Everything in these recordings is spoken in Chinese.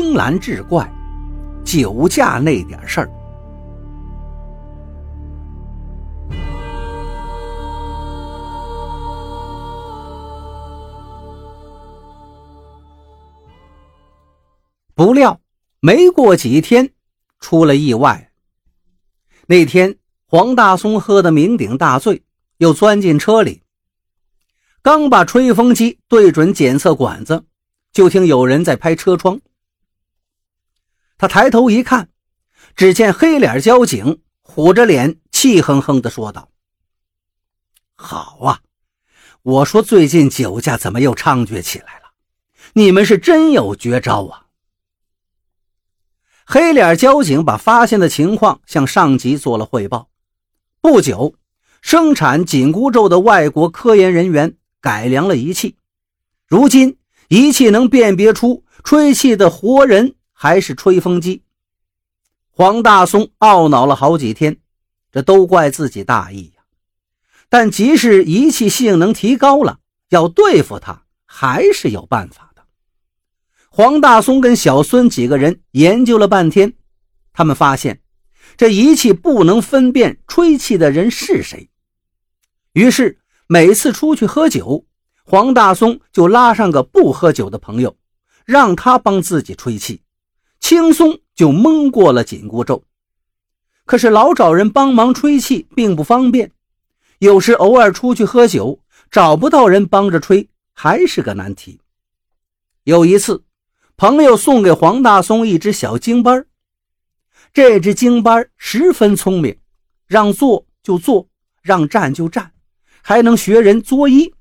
青蓝志怪，酒驾那点事儿。不料没过几天，出了意外。那天黄大松喝得酩酊大醉，又钻进车里，刚把吹风机对准检测管子，就听有人在拍车窗。他抬头一看，只见黑脸交警虎着脸，气哼哼地说道：“好啊，我说最近酒驾怎么又猖獗起来了？你们是真有绝招啊！”黑脸交警把发现的情况向上级做了汇报。不久，生产紧箍咒的外国科研人员改良了仪器，如今仪器能辨别出吹气的活人还是吹风机。黄大松懊恼了好几天，这都怪自己大意呀！但即使仪器性能提高了，要对付他还是有办法的。黄大松跟小孙几个人研究了半天，他们发现这仪器不能分辨吹气的人是谁。于是每次出去喝酒，黄大松就拉上个不喝酒的朋友，让他帮自己吹气，轻松就蒙过了紧箍咒。可是老找人帮忙吹气并不方便，有时偶尔出去喝酒找不到人帮着吹，还是个难题。有一次。朋友送给黄大松一只小京班这只京班十分聪明，让坐就坐，让站就站，还能学人作揖。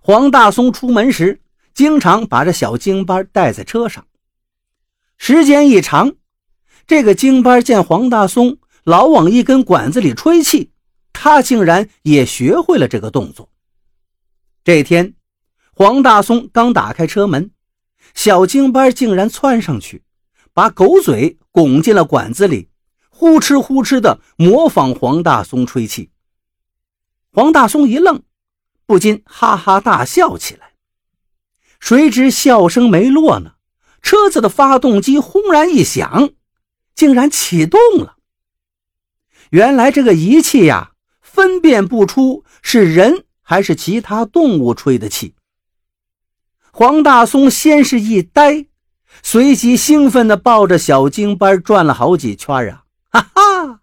黄大松出门时，经常把这小京班带在车上。时间一长，这个京班见黄大松老往一根管子里吹气，他竟然也学会了这个动作。这天，黄大松刚打开车门。小京班竟然窜上去，把狗嘴拱进了管子里，呼哧呼哧的模仿黄大松吹气。黄大松一愣，不禁哈哈大笑起来。谁知笑声没落呢，车子的发动机轰然一响，竟然启动了。原来这个仪器呀，分辨不出是人还是其他动物吹的气。黄大松先是一呆，随即兴奋地抱着小京班转了好几圈啊！哈哈，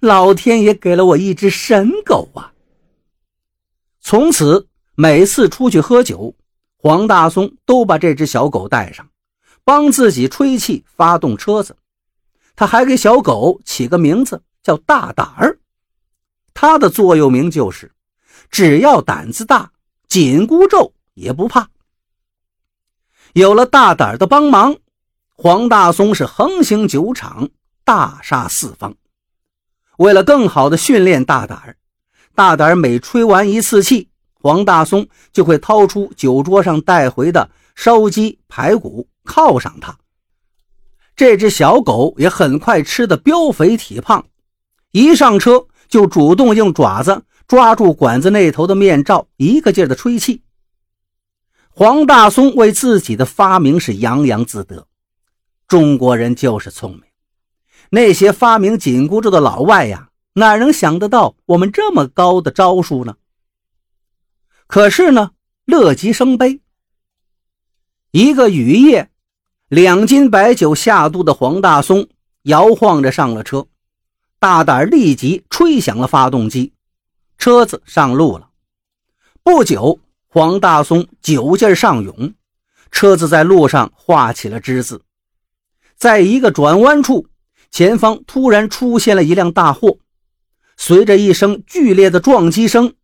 老天爷给了我一只神狗啊！从此每次出去喝酒，黄大松都把这只小狗带上，帮自己吹气发动车子。他还给小狗起个名字叫大胆儿，它的座右铭就是“只要胆子大，紧箍咒也不怕”。有了大胆儿的帮忙，黄大松是横行酒场，大杀四方。为了更好的训练大胆儿大胆儿每吹完一次气，黄大松就会掏出酒桌上带回的烧鸡排骨犒赏他。这只小狗也很快吃得膘肥体胖，一上车就主动用爪子抓住管子那头的面罩，一个劲儿的吹气。黄大松为自己的发明是洋洋自得。中国人就是聪明，那些发明紧箍咒的老外呀，哪能想得到我们这么高的招数呢？可是呢，乐极生悲。一个雨夜，两斤白酒下肚的黄大松摇晃着上了车，大胆立即吹响了发动机，车子上路了。不久。黄大松酒劲上涌，车子在路上画起了之字。在一个转弯处，前方突然出现了一辆大货，随着一声剧烈的撞击声，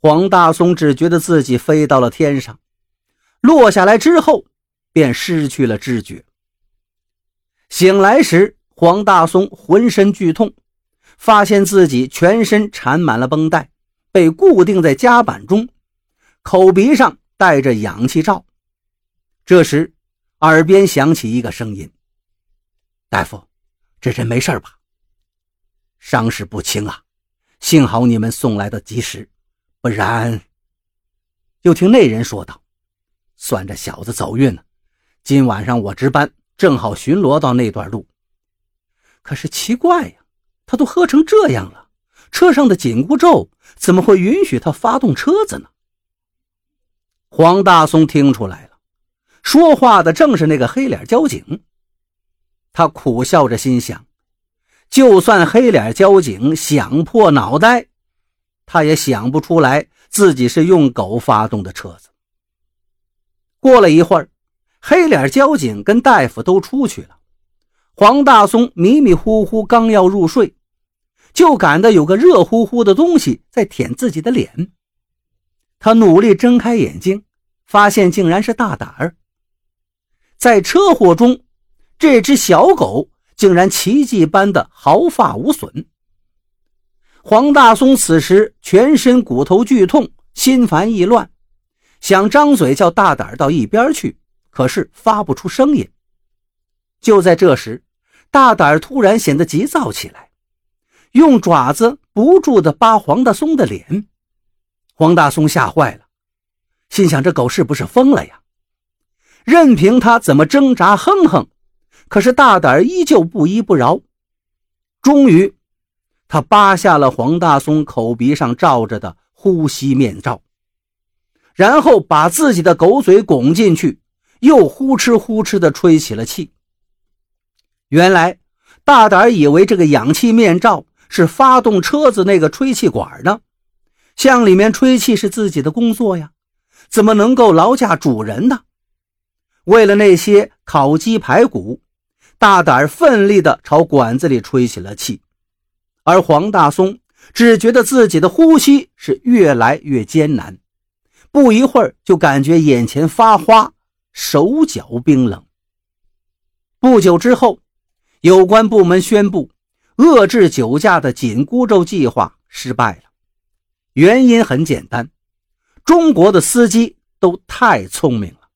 黄大松只觉得自己飞到了天上，落下来之后便失去了知觉。醒来时，黄大松浑身剧痛，发现自己全身缠满了绷带，被固定在夹板中。口鼻上戴着氧气罩，这时耳边响起一个声音：“大夫，这人没事吧？伤势不轻啊，幸好你们送来的及时，不然……”又听那人说道：“算这小子走运了，今晚上我值班，正好巡逻到那段路。可是奇怪呀，他都喝成这样了，车上的紧箍咒怎么会允许他发动车子呢？黄大松听出来了，说话的正是那个黑脸交警。他苦笑着心想：就算黑脸交警想破脑袋，他也想不出来自己是用狗发动的车子。过了一会儿，黑脸交警跟大夫都出去了。黄大松迷迷糊糊，刚要入睡，就感到有个热乎乎的东西在舔自己的脸。他努力睁开眼睛，发现竟然是大胆儿。在车祸中，这只小狗竟然奇迹般的毫发无损。黄大松此时全身骨头剧痛，心烦意乱，想张嘴叫大胆儿到一边去，可是发不出声音。就在这时，大胆突然显得急躁起来，用爪子不住地扒黄大松的脸。黄大松吓坏了，心想：这狗是不是疯了呀？任凭他怎么挣扎哼哼，可是大胆依旧不依不饶。终于，他扒下了黄大松口鼻上罩着的呼吸面罩，然后把自己的狗嘴拱进去，又呼哧呼哧地吹起了气。原来，大胆以为这个氧气面罩是发动车子那个吹气管呢，向里面吹气是自己的工作呀，怎么能够劳驾主人呢？为了那些烤鸡排骨，大胆奋力地朝管子里吹起了气，而黄大松只觉得自己的呼吸是越来越艰难，不一会儿就感觉眼前发花，手脚冰冷。不久之后。有关部门宣布，遏制酒驾的紧箍咒计划失败了。原因很简单，中国的司机都太聪明了，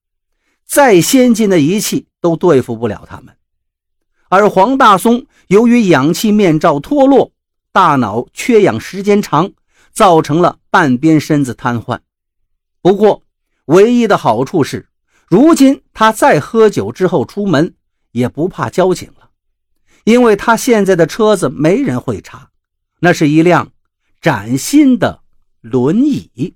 再先进的仪器都对付不了他们。而黄大松由于氧气面罩脱落，大脑缺氧时间长，造成了半边身子瘫痪。不过，唯一的好处是，如今他再喝酒之后出门，也不怕交警了。因为他现在的车子没人会查，那是一辆崭新的轮椅。